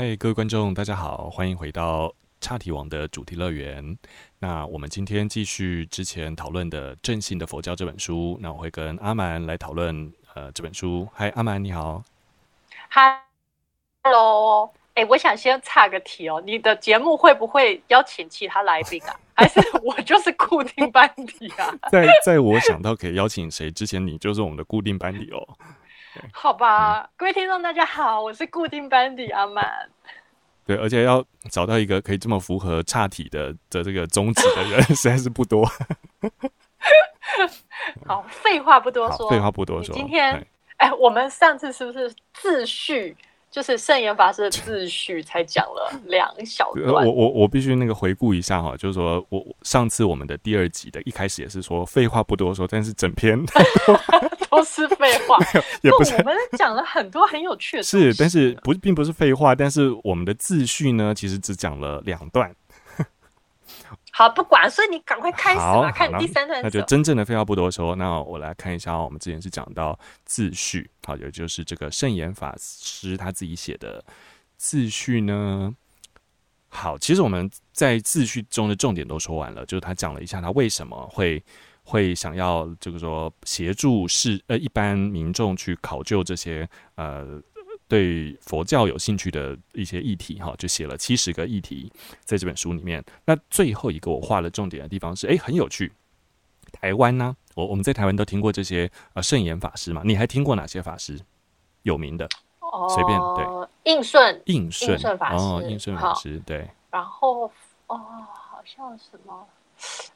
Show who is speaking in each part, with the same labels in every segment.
Speaker 1: 嗨，各位观众，大家好，欢迎回到岔题王的主题乐园。那我们今天继续之前讨论的《正信的佛教》这本书。那我会跟阿蛮来讨论呃这本书。嗨，阿蛮你好。
Speaker 2: 嗨，Hello。哎，我想先岔个题哦，你的节目会不会邀请其他来宾啊？还是我就是固定班底啊？
Speaker 1: 在在我想到可以邀请谁之前，你就是我们的固定班底哦。
Speaker 2: 好吧，嗯、各位听众大家好，我是固定班底阿曼。
Speaker 1: 对，而且要找到一个可以这么符合差体的的这个宗旨的人，实在是不多。
Speaker 2: 好，废话不多说，
Speaker 1: 废话不多说。
Speaker 2: 今天，哎，我们上次是不是自序？就是圣严法师的自序才讲了两小段。
Speaker 1: 我我我必须那个回顾一下哈，就是说我上次我们的第二集的一开始也是说废话不多说，但是整篇
Speaker 2: 都是废话，
Speaker 1: 也不是
Speaker 2: 我们讲了很多很有趣的。
Speaker 1: 是，但是不并不是废话，但是我们的自序呢，其实只讲了两段。
Speaker 2: 好，不管，所以你赶快开始吧，看第三段。
Speaker 1: 那就真正的废话不多说，那我来看一下，我们之前是讲到自序，好，也就是这个圣严法师他自己写的自序呢。好，其实我们在自序中的重点都说完了，就是他讲了一下他为什么会会想要，就是说协助是呃一般民众去考究这些呃。对佛教有兴趣的一些议题，哈，就写了七十个议题在这本书里面。那最后一个我画了重点的地方是，哎，很有趣。台湾呢，我我们在台湾都听过这些呃圣严法师嘛，你还听过哪些法师有名的？哦，随便对，
Speaker 2: 应顺，
Speaker 1: 应顺，
Speaker 2: 应顺法师，
Speaker 1: 哦，应顺法师，对。
Speaker 2: 然后哦，好像什么。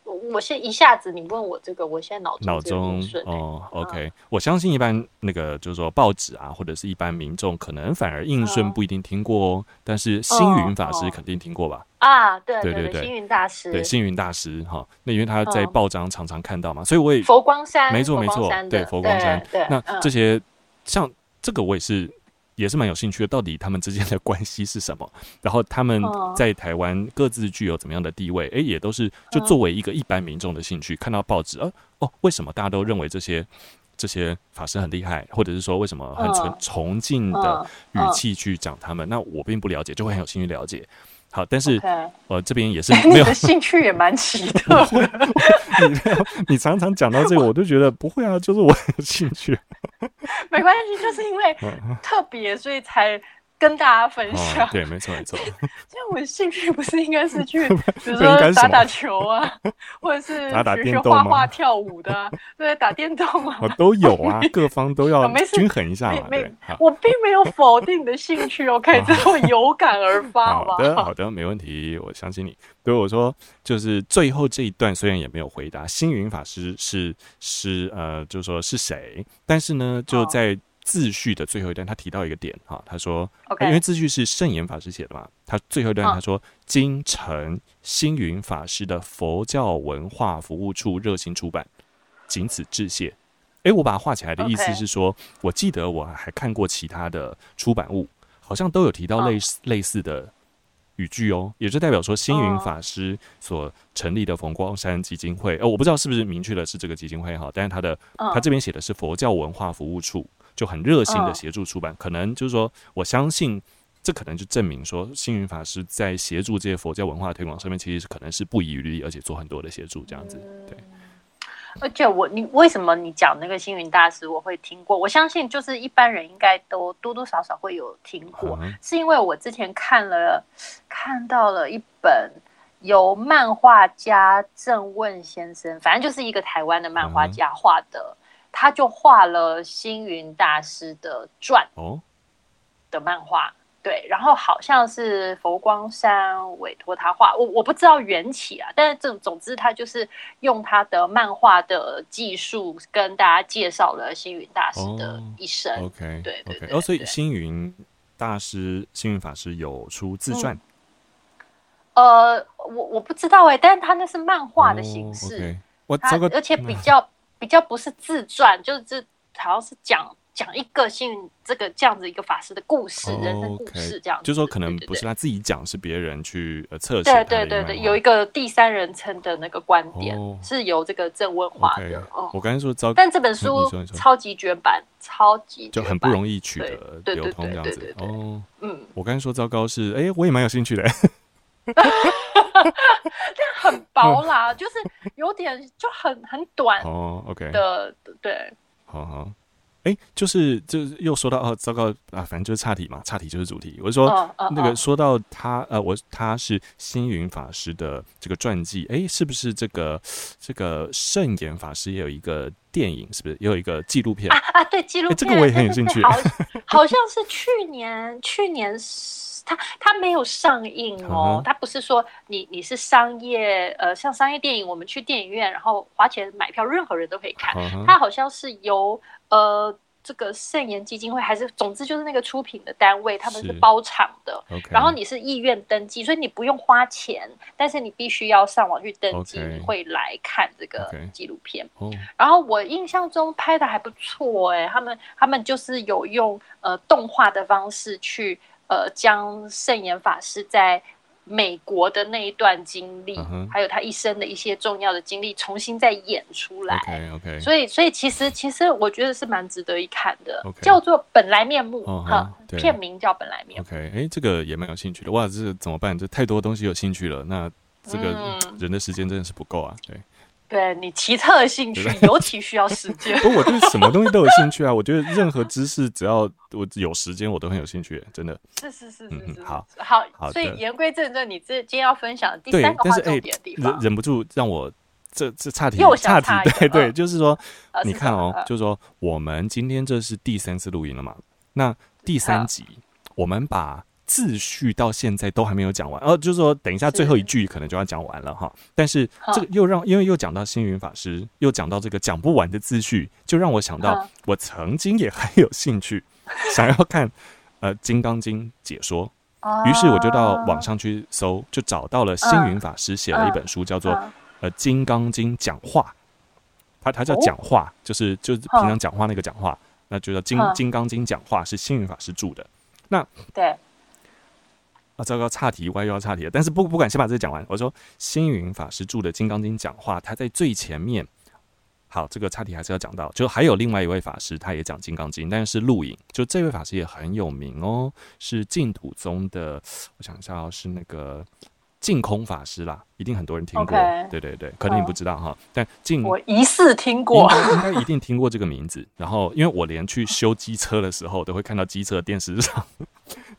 Speaker 2: 我现一下子你问我这个，我现在脑中脑中
Speaker 1: 哦，OK，我相信一般那个就是说报纸啊，或者是一般民众，可能反而应顺不一定听过哦，但是星云法师肯定听过吧？
Speaker 2: 啊，对对对，星云大师，
Speaker 1: 对星云大师哈，那因为他在。报章常常看到嘛，所以我也
Speaker 2: 佛光山，
Speaker 1: 没错没错，对佛光山，那这些像这个我也是。也是蛮有兴趣的，到底他们之间的关系是什么？然后他们在台湾各自具有怎么样的地位？哎，也都是就作为一个一般民众的兴趣，看到报纸，呃，哦，为什么大家都认为这些这些法师很厉害，或者是说为什么很崇崇敬的语气去讲他们？那我并不了解，就会很有兴趣了解。好，但是.呃，这边也是 没有
Speaker 2: 兴趣，也蛮奇特的。
Speaker 1: 你你常常讲到这个，我都觉得不会啊，就是我有兴趣。
Speaker 2: 没关系，就是因为特别，所以才。跟大家分享，
Speaker 1: 对，没错没错。
Speaker 2: 像我兴趣不是应该是去，比如说打打球啊，或者是
Speaker 1: 打打电动、
Speaker 2: 画画、跳舞的，对，打电动啊，
Speaker 1: 我都有啊，各方都要均衡一下嘛。
Speaker 2: 没，我并没有否定你的兴趣哦，可以这么有感而发
Speaker 1: 好的，好 的，没问题，我相信你。所以我说，就是最后这一段虽然也没有回答星云法师是是呃，就是说是谁，但是呢，就在。自序的最后一段，他提到一个点哈，他说，Okay. 因为自序是圣严法师写的嘛，他最后一段他说，京城星云法师的佛教文化服务处热心出版，仅此致谢。诶，我把它画起来的意思是说，Okay. 我记得我还看过其他的出版物，好像都有提到类似、oh. 类似的语句哦，也就代表说星云法师所成立的佛光山基金会，哦，我不知道是不是明确的是这个基金会哈，但是他的、oh. 他这边写的是佛教文化服务处。就很热心的协助出版，哦、可能就是说，我相信这可能就证明说，星云法师在协助这些佛教文化推广上面，其实是可能是不遗余力，而且做很多的协助这样子。对，
Speaker 2: 而且我你为什么你讲那个星云大师我会听过？我相信就是一般人应该都多多少少会有听过，嗯、是因为我之前看了看到了一本由漫画家郑问先生，反正就是一个台湾的漫画家画的。嗯他就画了星云大师的传哦的漫画，对，然后好像是佛光山委托他画，我我不知道缘起啊，但是这总之他就是用他的漫画的技术跟大家介绍了星云大师的一生。
Speaker 1: Oh, OK，
Speaker 2: 对对对，
Speaker 1: 哦，所以星云大师、星云法师有出自传？
Speaker 2: 嗯、呃，我我不知道哎、欸，但是他那是漫画的形式，
Speaker 1: 我这个
Speaker 2: 而且比较。比较不是自传，就是这好像是讲讲一个星云这个这样子一个法师的故事，哦、人生故事这样子，
Speaker 1: 就是说可能不是他自己讲，是别人去呃测写。
Speaker 2: 对对对对，有一个第三人称的那个观点，哦、是由这个郑文华的。
Speaker 1: Okay, 嗯、我刚才说糟，
Speaker 2: 但这本书超级绝版，超级
Speaker 1: 就很不容易取得流通这样子。哦，嗯，我刚才说糟糕是，哎、欸，我也蛮有兴趣的。
Speaker 2: 薄啦，嗯、就是有点就很很短
Speaker 1: 哦。OK
Speaker 2: 的，对，
Speaker 1: 好好。哎、欸，就是就是又说到哦，糟糕啊，反正就是岔题嘛，岔题就是主题。我就说、哦哦、那个说到他呃，我他是星云法师的这个传记，哎、欸，是不是这个这个圣严法师也有一个电影？是不是也有一个纪录片
Speaker 2: 啊啊？对，纪录片、欸，
Speaker 1: 这个我也很有兴趣。
Speaker 2: 好，好像是去年去年。它它没有上映哦，它不是说你你是商业呃，像商业电影，我们去电影院然后花钱买票，任何人都可以看。它好像是由呃这个圣严基金会还是总之就是那个出品的单位，他们是包场的。然后你是意愿登记，所以你不用花钱，但是你必须要上网去登记，你会来看这个纪录片。然后我印象中拍的还不错哎，他们他们就是有用呃动画的方式去。呃，将圣严法师在美国的那一段经历，uh huh. 还有他一生的一些重要的经历，重新再演出来。
Speaker 1: OK OK。
Speaker 2: 所以，所以其实其实我觉得是蛮值得一看的.叫做《本来面目》哈、uh，huh. 对片名叫《本来面目》。
Speaker 1: OK，哎、欸，这个也蛮有兴趣的。哇，这怎么办？这太多东西有兴趣了，那这个人的时间真的是不够啊。对。
Speaker 2: 对你奇特的兴趣，尤其需要时间。
Speaker 1: 不我对什么东西都有兴趣啊！我觉得任何知识，只要我有时间，我都很有兴趣。真的，
Speaker 2: 是是是是是。
Speaker 1: 好，
Speaker 2: 好，所以言归正传，你这今天要分享的第三个话重点的地方，
Speaker 1: 忍不住让我这这岔题，岔题。对对，就是说，你看哦，就是说，我们今天这是第三次录音了嘛？那第三集，我们把。自序到现在都还没有讲完，哦，就是说等一下最后一句可能就要讲完了哈。但是这个又让，因为又讲到星云法师，又讲到这个讲不完的自序，就让我想到我曾经也很有兴趣 想要看呃《金刚经》解说，于是我就到网上去搜，就找到了星云法师写了一本书，叫做《呃金刚经讲话》，他他叫讲话，就是就是平常讲话那个讲话，那就叫《金金刚经讲话》，是星云法师著的。那对。啊，糟糕，岔题，歪又要岔题了。但是不不管，先把这个讲完。我说，星云法师住的《金刚经》讲话，他在最前面。好，这个岔题还是要讲到。就还有另外一位法师，他也讲《金刚经》，但是录影。就这位法师也很有名哦，是净土宗的。我想一下哦，是那个净空法师啦，一定很多人听过。Okay. 对对对，可能你不知道哈。嗯、但净
Speaker 2: 我疑似听过，
Speaker 1: 应该一定听过这个名字。然后，因为我连去修机车的时候，都会看到机车电视上。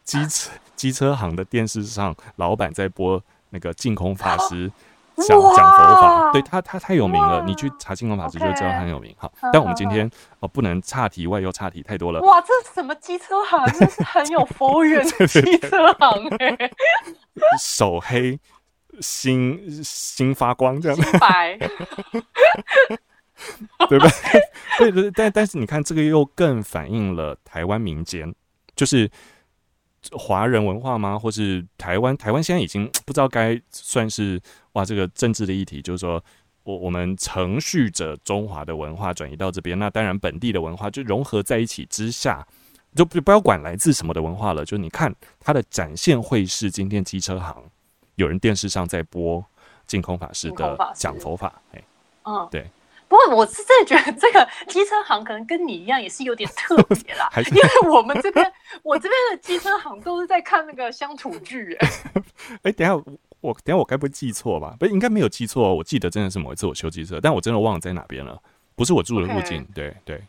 Speaker 1: 机车 机车行的电视上，老板在播那个净空法师讲讲佛法，对他他太有名了，你去查净空法师就知道他很有名。好，但我们今天哦不能岔题外又岔题太多了。
Speaker 2: 哇，这什么机车行？这是很有佛缘的机车行哎，
Speaker 1: 手黑心心发光这样子，
Speaker 2: 白，
Speaker 1: 对吧？对对，但但是你看这个又更反映了台湾民间就是。华人文化吗？或是台湾？台湾现在已经 不知道该算是哇，这个政治的议题，就是说我我们承续着中华的文化转移到这边，那当然本地的文化就融合在一起之下，就不不要管来自什么的文化了。就你看它的展现会是今天机车行有人电视上在播净空法师的讲佛法，哎，嗯，对。
Speaker 2: 不过我是真的觉得 这个机车行可能跟你一样，也是有点特 别啦。是因为我们这边，我这边的机车行都是在看那个乡土剧。哎，
Speaker 1: 哎，等下我等下我该不会记错吧？不，应该没有记错。我记得真的是某一次我修机车，但我真的忘了在哪边了。不是我住的附近。Okay. 对对。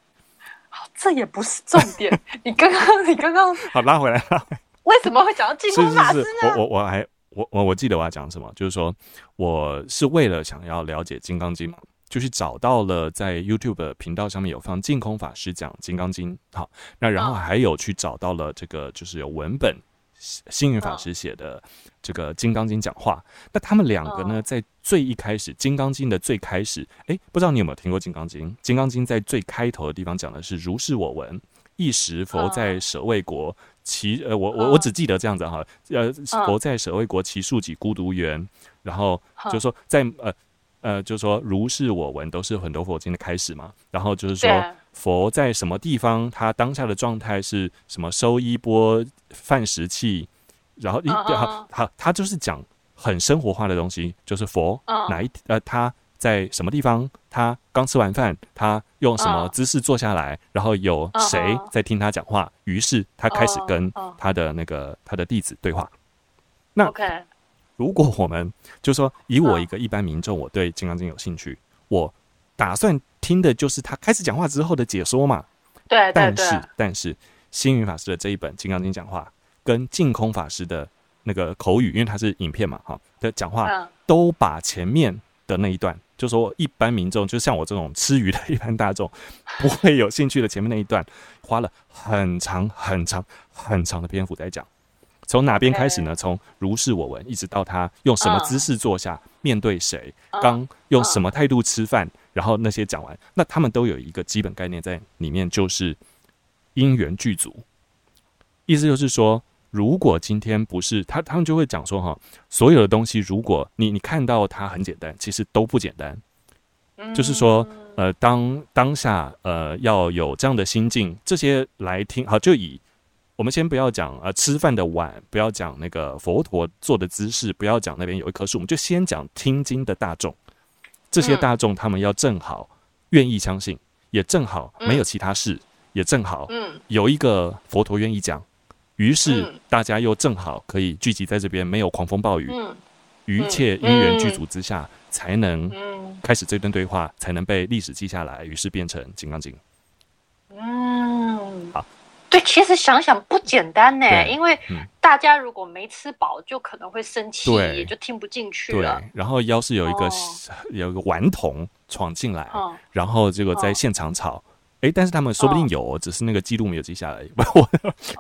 Speaker 2: 好，这也不是重点。你刚刚，你刚刚
Speaker 1: 好拉回来了。
Speaker 2: 为什么会讲到净空法师呢？是是是，我
Speaker 1: 我我还我我我记得我要讲什么，就是说我是为了想要了解《金刚经》嘛。就是找到了在 YouTube 频道上面有放净空法师讲《金刚经》，好，那然后还有去找到了这个就是有文本星云法师写的这个《金刚经》讲话。那他们两个呢，在最一开始《金刚经》的最开始，诶，不知道你有没有听过《金刚经》？《金刚经》在最开头的地方讲的是“如是我闻，一时佛在舍卫国，其呃，我我我只记得这样子哈，呃，佛在舍卫国，其树己孤独园，然后就说在呃。呃，就是说，如是我闻，都是很多佛经的开始嘛。然后就是说，佛在什么地方，他当下的状态是什么？收衣钵、饭食器，然后一好他他就是讲很生活化的东西，就是佛哪一呃他在什么地方，他刚吃完饭，他用什么姿势坐下来，然后有谁在听他讲话，于是他开始跟他的那个他的弟子对话。那如果我们就说以我一个一般民众，我对《金刚经》有兴趣，我打算听的就是他开始讲话之后的解说嘛。
Speaker 2: 对，
Speaker 1: 但是但是星云法师的这一本《金刚经》讲话，跟净空法师的那个口语，因为它是影片嘛，哈的讲话，都把前面的那一段，就说一般民众，就像我这种吃鱼的一般大众，不会有兴趣的前面那一段，花了很长很长很长的篇幅在讲。从哪边开始呢？从如是我闻，一直到他用什么姿势坐下，面对谁，刚用什么态度吃饭，然后那些讲完，那他们都有一个基本概念在里面，就是因缘具足。意思就是说，如果今天不是他，他们就会讲说哈，所有的东西，如果你你看到它很简单，其实都不简单。就是说，呃，当当下呃要有这样的心境，这些来听好，就以。我们先不要讲呃吃饭的碗，不要讲那个佛陀坐的姿势，不要讲那边有一棵树，我们就先讲听经的大众。这些大众他们要正好愿意相信，也正好没有其他事，也正好有一个佛陀愿意讲，于是大家又正好可以聚集在这边，没有狂风暴雨，一切因缘具足之下，才能开始这段对话，才能被历史记下来，于是变成《金刚经》。
Speaker 2: 嗯，好。对，其实想想不简单呢，因为大家如果没吃饱，就可能会生气，也就听不进去了。
Speaker 1: 对，然后要是有一个有一个顽童闯进来，然后结果在现场吵，哎，但是他们说不定有，只是那个记录没有记下来，不，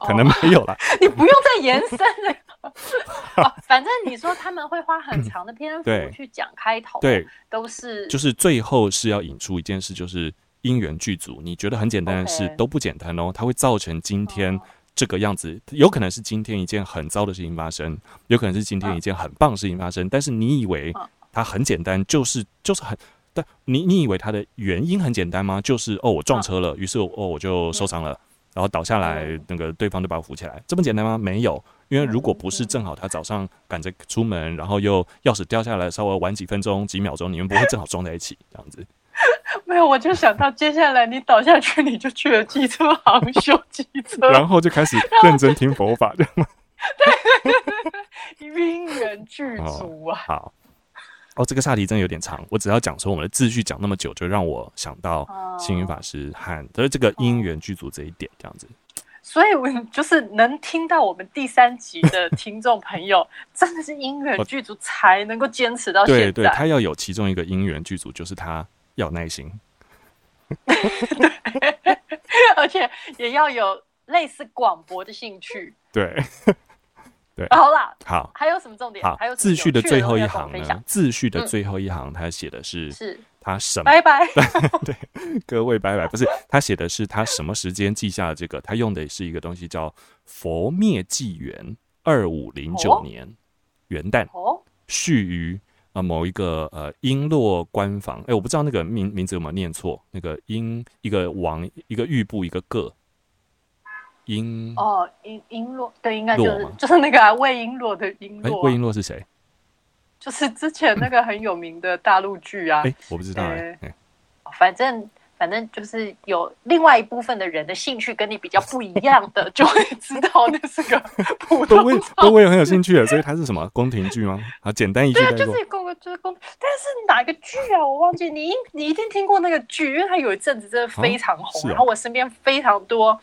Speaker 1: 可能没有了。
Speaker 2: 你不用再延 伸了，反正你说他们会花很长的篇幅去讲开头，对，都是
Speaker 1: 就是最后是要引出一件事，就是。因缘具足，你觉得很简单的事都不简单哦。它会造成今天这个样子，有可能是今天一件很糟的事情发生，有可能是今天一件很棒的事情发生。但是你以为它很简单，就是就是很，但你你以为它的原因很简单吗？就是哦，我撞车了，于是哦我就受伤了，然后倒下来，那个对方就把我扶起来，这么简单吗？没有，因为如果不是正好他早上赶着出门，然后又钥匙掉下来，稍微晚几分钟几秒钟，你们不会正好撞在一起这样子。
Speaker 2: 没有，我就想到接下来你倒下去，你就去了机车行修机车，
Speaker 1: 然后就开始认真听佛法，这样吗？
Speaker 2: 对，因缘具足啊。
Speaker 1: 好，哦，这个话题真的有点长，我只要讲说我们的秩序讲那么久，就让我想到星云法师和的这个因缘具足这一点，这样子。
Speaker 2: 所以，我就是能听到我们第三集的听众朋友，真的是因缘具足才能够坚持到现在。
Speaker 1: 对，对，他要有其中一个因缘具足，就是他。要耐心，
Speaker 2: 对，而且也要有类似广博的兴趣。
Speaker 1: 对，对，
Speaker 2: 好啦，
Speaker 1: 好，
Speaker 2: 还有什么重点？
Speaker 1: 好，
Speaker 2: 还有
Speaker 1: 自序的最后一行呢？自序的最后一行，他写的是
Speaker 2: 是
Speaker 1: 他什么？
Speaker 2: 拜拜，
Speaker 1: 对，各位拜拜，不是他写的是他什么时间记下了这个？他用的是一个东西叫佛灭纪元二五零九年元旦，序于。啊，某一个呃，璎珞官房，哎，我不知道那个名名字有没有念错。那个璎，一个王，一个玉部，一个个，璎
Speaker 2: 哦，璎璎珞，对，应该就是 就是那个魏、璎、珞的璎珞。
Speaker 1: 魏璎珞是谁？
Speaker 2: 就是之前那个很有名的大陆剧啊。
Speaker 1: 哎，我不知道哎。
Speaker 2: 欸、反正。反正就是有另外一部分的人的兴趣跟你比较不一样的，就会知道那是个普通。
Speaker 1: 都我也很有兴趣的，所以它是什么宫廷剧吗？啊，简单一句。
Speaker 2: 对，啊就是宫，就是宫。但是哪个剧啊？我忘记。你你一定听过那个剧，因为它有一阵子真的非常红。然后我身边非常多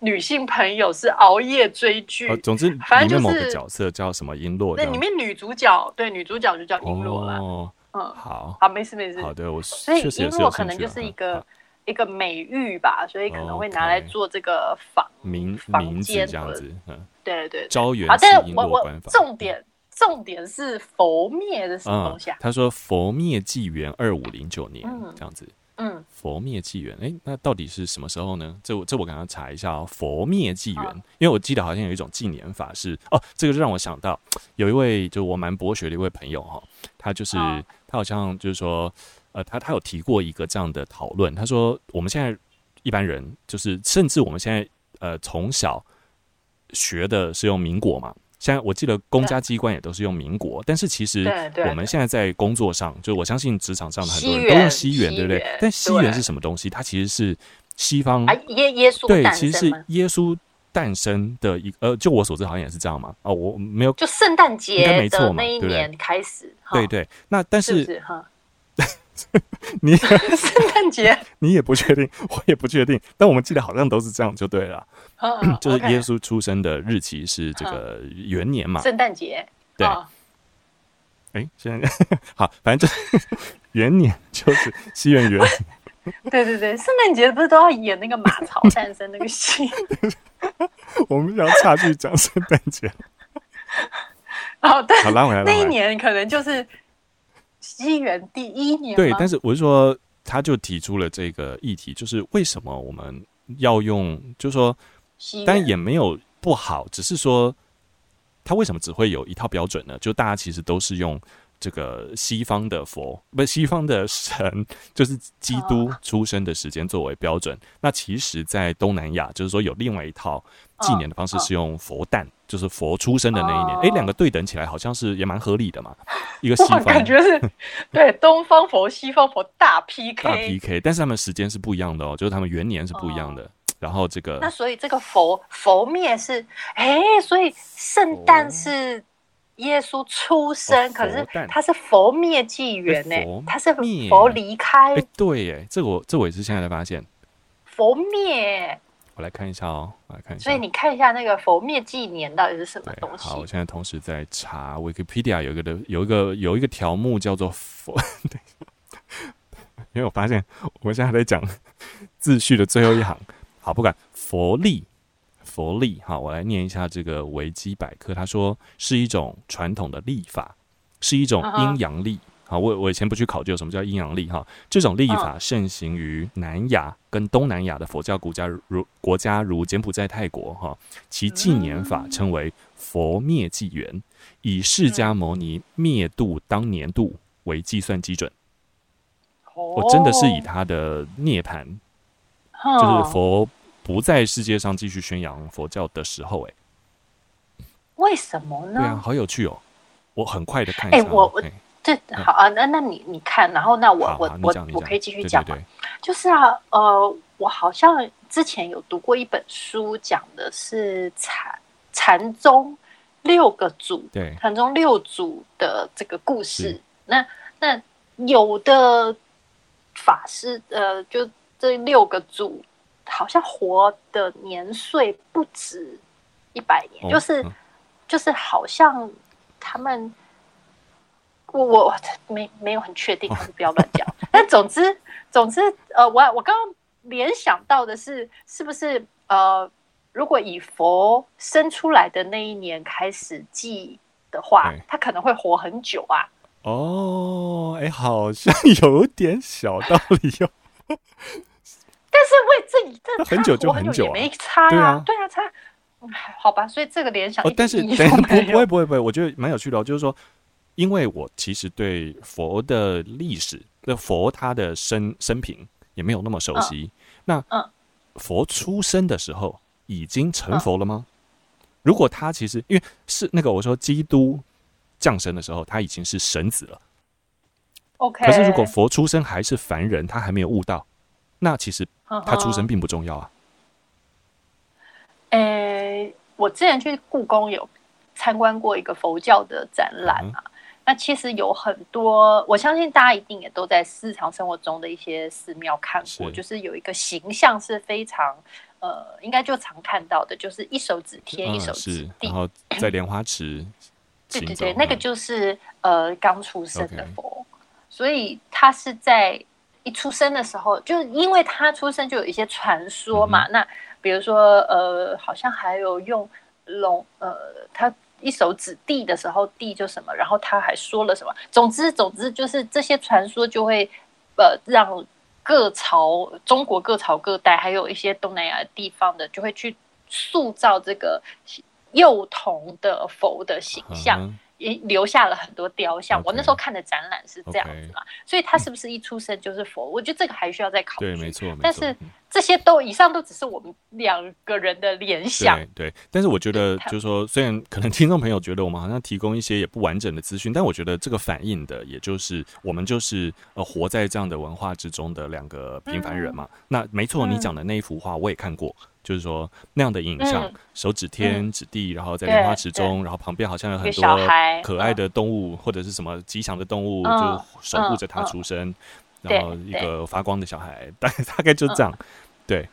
Speaker 2: 女性朋友是熬夜追剧。
Speaker 1: 总之，反正就是某个角色叫什么璎珞。
Speaker 2: 那里面女主角，对，女主角就叫璎珞了。
Speaker 1: 嗯，好，
Speaker 2: 好，没事没事。
Speaker 1: 好的，我
Speaker 2: 所以璎珞可能就是一个一个美誉吧，所以可能会拿来做这个房
Speaker 1: 名房间这样子。嗯，
Speaker 2: 对对。
Speaker 1: 招元。
Speaker 2: 好，但是我我重点重点是佛灭的什么东西啊？
Speaker 1: 他说佛灭纪元二五零九年这样子。嗯，佛灭纪元，哎，那到底是什么时候呢？这我这我刚刚查一下哦。佛灭纪元，因为我记得好像有一种纪年法是哦，这个就让我想到有一位就我蛮博学的一位朋友哈，他就是。他好像就是说，呃，他他有提过一个这样的讨论。他说，我们现在一般人，就是甚至我们现在呃从小学的是用民国嘛。现在我记得公家机关也都是用民国，但是其实我们现在在工作上，就我相信职场上的很多人都用西元，对不对？但西元是什么东西？它其实是西方
Speaker 2: 耶耶稣
Speaker 1: 对，其实是耶稣诞生的一呃，就我所知好像也是这样嘛。哦，我没有，
Speaker 2: 就圣诞节应该没错嘛，那一年开始，
Speaker 1: 对对。那但是 你
Speaker 2: 圣诞节
Speaker 1: 你也不确定，我也不确定，但我们记得好像都是这样就对了。就是耶稣出生的日期是这个元年嘛？
Speaker 2: 圣诞节。
Speaker 1: 对。哎，现在好，反正就是元年就是西元元。
Speaker 2: 对对对，圣诞节不是都要演那个马槽诞生那个戏？
Speaker 1: 我们要差距讲圣诞节。
Speaker 2: 哦，对，
Speaker 1: 好拉回来。
Speaker 2: 那一年可能就是西元第一年。
Speaker 1: 对，但是我是说，他就提出了这个议题，就是为什么我们要用，就是说。但也没有不好，只是说，他为什么只会有一套标准呢？就大家其实都是用这个西方的佛，不是西方的神，就是基督出生的时间作为标准。那其实，在东南亚，就是说有另外一套纪年的方式，是用佛诞，就是佛出生的那一年。哎，两个对等起来，好像是也蛮合理的嘛。一个西方
Speaker 2: 感觉是对东方佛、西方佛大 PK，
Speaker 1: 大 PK，但是他们时间是不一样的哦，就是他们元年是不一样的。然后这个，
Speaker 2: 那所以这个佛佛灭是，哎，所以圣诞是耶稣出生，哦、可是他是佛灭纪元呢，他是佛离
Speaker 1: 开。对，耶，这我这我也是现在才发现。
Speaker 2: 佛灭，
Speaker 1: 我来看一下哦，我来看一下。
Speaker 2: 所以你看一下那个佛灭纪年到底是什么东西？
Speaker 1: 好，我现在同时在查 Wikipedia 有一个的有一个有一个条目叫做佛，对，因为我发现我们现在还在讲 秩序的最后一行。好，不管佛历，佛历，哈，我来念一下这个维基百科。他说是一种传统的历法，是一种阴阳历。好，我我以前不去考究什么叫阴阳历哈。这种历法盛行于南亚跟东南亚的佛教国家，如国家如柬埔寨、泰国哈。其纪年法称为佛灭纪元，以释迦牟尼灭度当年度为计算基准。我真的是以他的涅槃。就是佛不在世界上继续宣扬佛教的时候，哎，
Speaker 2: 为什么呢？
Speaker 1: 对啊，好有趣哦！我很快的看一下，
Speaker 2: 哎，我我这好啊，那那你你看，然后那我我我我可以继续讲吗？就是啊，呃，我好像之前有读过一本书，讲的是禅禅宗六个祖，对，禅宗六祖的这个故事。那那有的法师，呃，就。这六个祖好像活的年岁不止一百年，哦、就是、嗯、就是好像他们，我我没没有很确定，还是不要乱讲。但总之总之，呃，我我刚刚联想到的是，是不是呃，如果以佛生出来的那一年开始记的话，他可能会活很久啊？
Speaker 1: 哦，哎，好像有点小道理哟。
Speaker 2: 但是为这一这
Speaker 1: 很久就很久
Speaker 2: 也没差啊，对啊，差，好吧，所以这个联想，
Speaker 1: 但是等不 不会不会不会，我觉得蛮有趣的哦，就是说，因为我其实对佛的历史，那佛他的生生平也没有那么熟悉。那佛出生的时候已经成佛了吗？如果他其实因为是那个我说基督降生的时候，他已经是神子了。
Speaker 2: OK，
Speaker 1: 可是如果佛出生还是凡人，他还没有悟道。那其实他出生并不重要啊。
Speaker 2: 诶、欸，我之前去故宫有参观过一个佛教的展览啊。嗯、那其实有很多，我相信大家一定也都在日常生活中的一些寺庙看过，是就是有一个形象是非常呃，应该就常看到的，就是一手指天，嗯、一手指地，
Speaker 1: 然后在莲花池。
Speaker 2: 对对对，那个就是呃刚出生的佛所以他是在。一出生的时候，就因为他出生就有一些传说嘛。嗯、那比如说，呃，好像还有用龙，呃，他一手指地的时候，地就什么，然后他还说了什么。总之，总之就是这些传说就会，呃，让各朝中国各朝各代，还有一些东南亚地方的，就会去塑造这个幼童的佛的形象。留下了很多雕像。Okay, 我那时候看的展览是这样子嘛，okay, 所以他是不是一出生就是佛？嗯、我觉得这个还需要再考虑。
Speaker 1: 对，没错，
Speaker 2: 但是这些都以上都只是我们两个人的联想。
Speaker 1: 对，对，但是我觉得就是说，虽然可能听众朋友觉得我们好像提供一些也不完整的资讯，但我觉得这个反映的也就是我们就是呃活在这样的文化之中的两个平凡人嘛。嗯、那没错，你讲的那一幅画我也看过。就是说那样的影像，嗯、手指天指地，然后在莲花池中，然后旁边好像有很多可爱的动物或者是什么吉祥的动物，嗯、就守护着他出生，嗯、然后一个发光的小孩，大概大概就这样，嗯、对。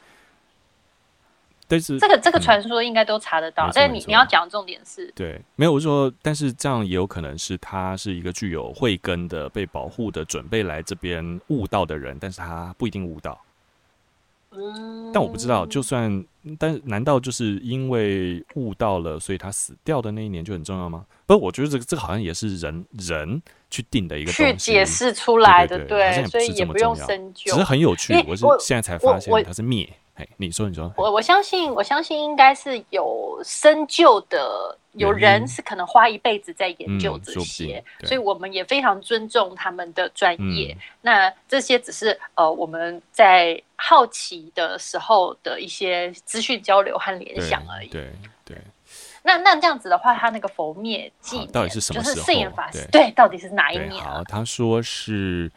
Speaker 1: 但是
Speaker 2: 这个这个传说应该都查得到，嗯、但是你你要讲重点是，
Speaker 1: 对，没有我说，但是这样也有可能是他是一个具有慧根的、被保护的、准备来这边悟道的人，但是他不一定悟道。但我不知道，就算，但难道就是因为悟到了，所以他死掉的那一年就很重要吗？不，我觉得这个这个好像也是人人去定的一个
Speaker 2: 去解释出来的，对，
Speaker 1: 对，
Speaker 2: 所以也不用深究，
Speaker 1: 只是很有趣。我是现在才发现它是灭。哎，你说，你说，
Speaker 2: 我我相信，我相信应该是有深究的，有人是可能花一辈子在研究这些，所以我们也非常尊重他们的专业。那这些只是呃我们在好奇的时候的一些资讯交流和联想而已。
Speaker 1: 对对。
Speaker 2: 那那这样子的话，他那个佛灭记
Speaker 1: 到底是什么时候？
Speaker 2: 就是圣严法师，对，到底是哪一年？
Speaker 1: 好，他说是。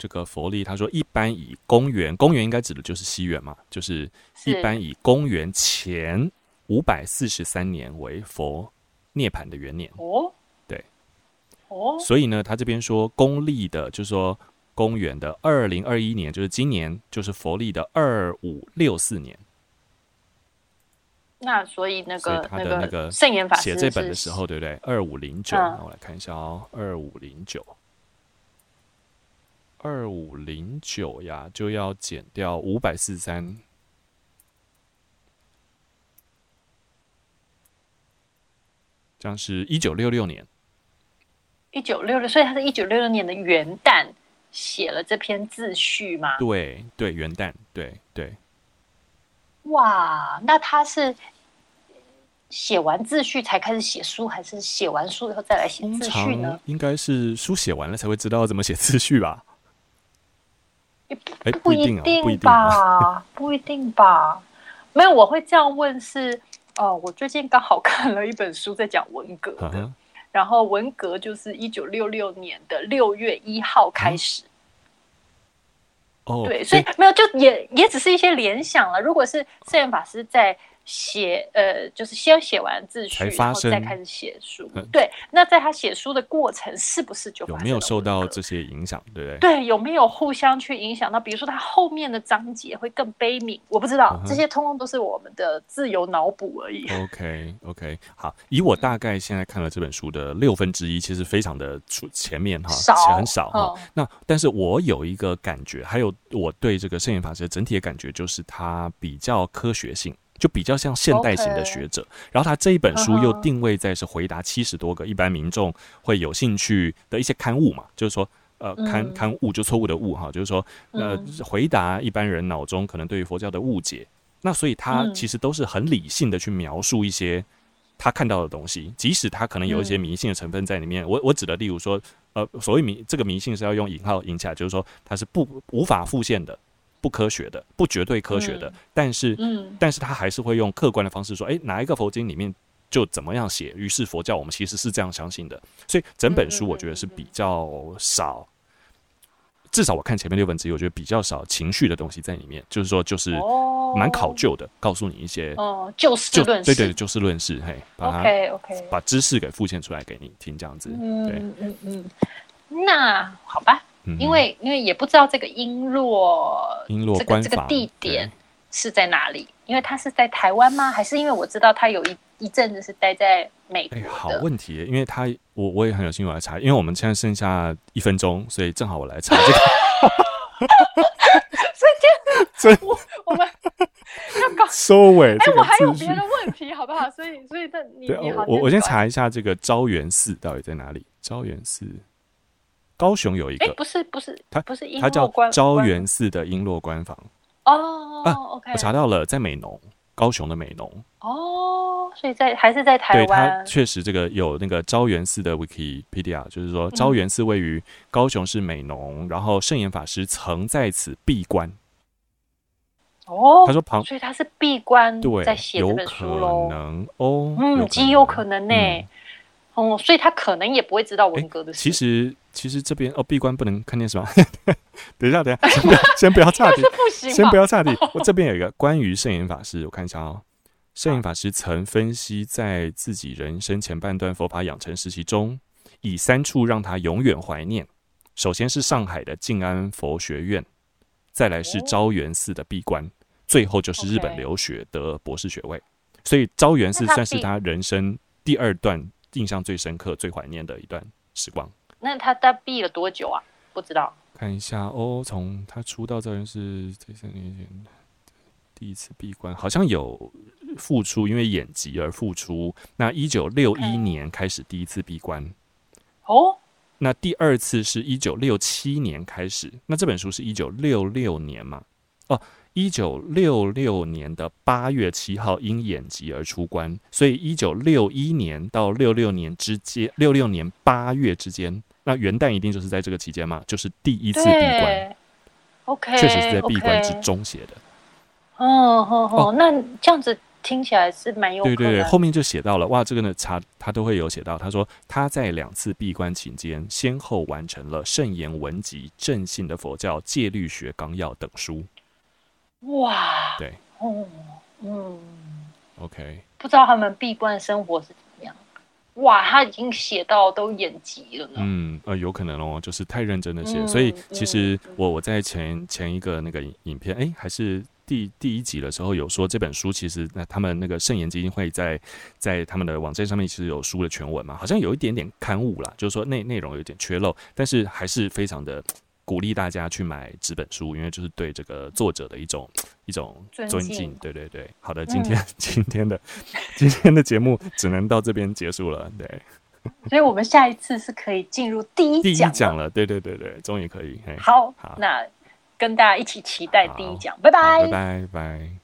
Speaker 1: 这个佛历，他说一般以公元，公元应该指的就是西元嘛，就是一般以公元前五百四十三年为佛涅槃的元年。哦，对，哦，所以呢，他这边说公历的，就是说公元的二零二一年，就是今年，就是佛历的二五六四年。
Speaker 2: 那所以那个
Speaker 1: 他的那个
Speaker 2: 圣严法师
Speaker 1: 写这本的时候，对不对？二五零九，那我来看一下哦，二五零九。二五零九呀，就要减掉五百四十三，这样是一九六六年。
Speaker 2: 一九六六，所以他是一九六六年的元旦写了这篇自序吗？
Speaker 1: 对对，元旦，对对。
Speaker 2: 哇，那他是写完自序才开始写书，还是写完书以后再来写自序呢？
Speaker 1: 应该是书写完了才会知道怎么写自序吧。
Speaker 2: 不，不一定吧，不一定吧。没有，我会这样问是，哦，我最近刚好看了一本书，在讲文革的，啊、然后文革就是一九六六年的六月一号开始。
Speaker 1: 哦，
Speaker 2: 对，所以没有，就也也只是一些联想了。如果是圣严法师在。写呃，就是先写完自序，然后再开始写书。对，那在他写书的过程，是不是就
Speaker 1: 有没有受到这些影响？对不对？
Speaker 2: 对，有没有互相去影响到？比如说，他后面的章节会更悲悯，我不知道，这些通通都是我们的自由脑补而已。
Speaker 1: OK，OK，好，以我大概现在看了这本书的六分之一，其实非常的出前面哈，很少哈。那但是我有一个感觉，还有我对这个圣严法师的整体的感觉，就是他比较科学性。就比较像现代型的学者.然后他这一本书又定位在是回答七十多个一般民众会有兴趣的一些刊物嘛，就是说，呃，刊刊物就错误的误哈，就是说，呃，回答一般人脑中可能对于佛教的误解。那所以他其实都是很理性的去描述一些他看到的东西，即使他可能有一些迷信的成分在里面。我我指的，例如说，呃，所谓迷这个迷信是要用引号引起来，就是说它是不无法复现的。不科学的，不绝对科学的，嗯、但是，嗯，但是他还是会用客观的方式说，哎，哪一个佛经里面就怎么样写。于是佛教我们其实是这样相信的，所以整本书我觉得是比较少，至少我看前面六分之一，我觉得比较少情绪的东西在里面，就是说，就是蛮考究的，告诉你一些
Speaker 2: 哦，就事论事，
Speaker 1: 对对，就事论事，嘿
Speaker 2: ，OK OK，
Speaker 1: 把知识给复现出来给你听，这样子，
Speaker 2: 嗯嗯嗯，那好吧。因为因为也不知道这个璎珞，这个这个地点是在哪里？因为他是在台湾吗？还是因为我知道他有一一阵子是待在美国？哎，
Speaker 1: 好问题，因为他我我也很有兴趣来查，因为我们现在剩下一分钟，所以正好我来查这个。
Speaker 2: 所以这样，我我们要搞
Speaker 1: 收尾。哎，
Speaker 2: 我还有别的问题，好不好？所以所以那你你好，
Speaker 1: 我我先查一下这个昭元寺到底在哪里？昭元寺。高雄有一个，
Speaker 2: 不是不是，
Speaker 1: 它
Speaker 2: 不是，
Speaker 1: 它叫昭元寺的璎珞官房。
Speaker 2: 哦，OK，
Speaker 1: 我查到了，在美浓，高雄的美浓。
Speaker 2: 哦，所以在还是在台湾。
Speaker 1: 对，它确实这个有那个昭元寺的 Wikipedia，就是说昭元寺位于高雄市美浓，嗯、然后圣严法师曾在此闭关。
Speaker 2: 哦，
Speaker 1: 他说旁，
Speaker 2: 所以他是闭关
Speaker 1: 对
Speaker 2: 在写这本书喽？
Speaker 1: 有可能哦，
Speaker 2: 嗯，极有可能呢。嗯哦，所以他可能也不会知道文革的事。
Speaker 1: 其实，其实这边哦，闭关不能看电视吗？等一下，等一下，先不要，先不要岔题，先不要岔题。我这边有一个关于圣严法师，我看一下哦。圣严法师曾分析，在自己人生前半段佛法养成时期中，以三处让他永远怀念。首先是上海的静安佛学院，再来是昭元寺的闭关，最后就是日本留学得博士学位。所以昭元寺算是他人生第二段。印象最深刻、最怀念的一段时光。
Speaker 2: 那他他闭了多久啊？不知道。
Speaker 1: 看一下哦，从他出道这人是这三年前第一次闭关，好像有复出，因为眼疾而复出。那一九六一年开始第一次闭关。
Speaker 2: 哦。
Speaker 1: 那第二次是一九六七年开始。那这本书是一九六六年嘛？哦。一九六六年的八月七号因眼疾而出关，所以一九六一年到六六年之间，六六年八月之间，那元旦一定就是在这个期间嘛，就是第一次闭关。
Speaker 2: OK，
Speaker 1: 确实是在闭关之中写的。
Speaker 2: 哦哦哦，那这样子听起来是蛮有。
Speaker 1: 对对对，后面就写到了哇，这个呢，查他都会有写到，他说他在两次闭关期间，先后完成了《圣言文集》《正信的佛教戒律学纲要》等书。
Speaker 2: 哇，
Speaker 1: 对，
Speaker 2: 哦，嗯
Speaker 1: ，OK，
Speaker 2: 不知道他们闭关生活是怎么样？哇，他已经写到都眼疾了呢。
Speaker 1: 嗯，呃，有可能哦，就是太认真的写，嗯、所以其实我我在前前一个那个影片，哎，还是第第一集的时候有说这本书，其实那他们那个圣言基金会在在他们的网站上面其实有书的全文嘛，好像有一点点刊物啦，就是说内内容有点缺漏，但是还是非常的。鼓励大家去买纸本书，因为就是对这个作者的一种 一种尊敬。尊敬对对对，好的，今天、嗯、今天 的 今天的节目只能到这边结束了。对，
Speaker 2: 所以我们下一次是可以进入第一
Speaker 1: 第一讲了。对对对对，终于可以。
Speaker 2: 好，好，那跟大家一起期待第一讲。拜拜，
Speaker 1: 拜拜拜。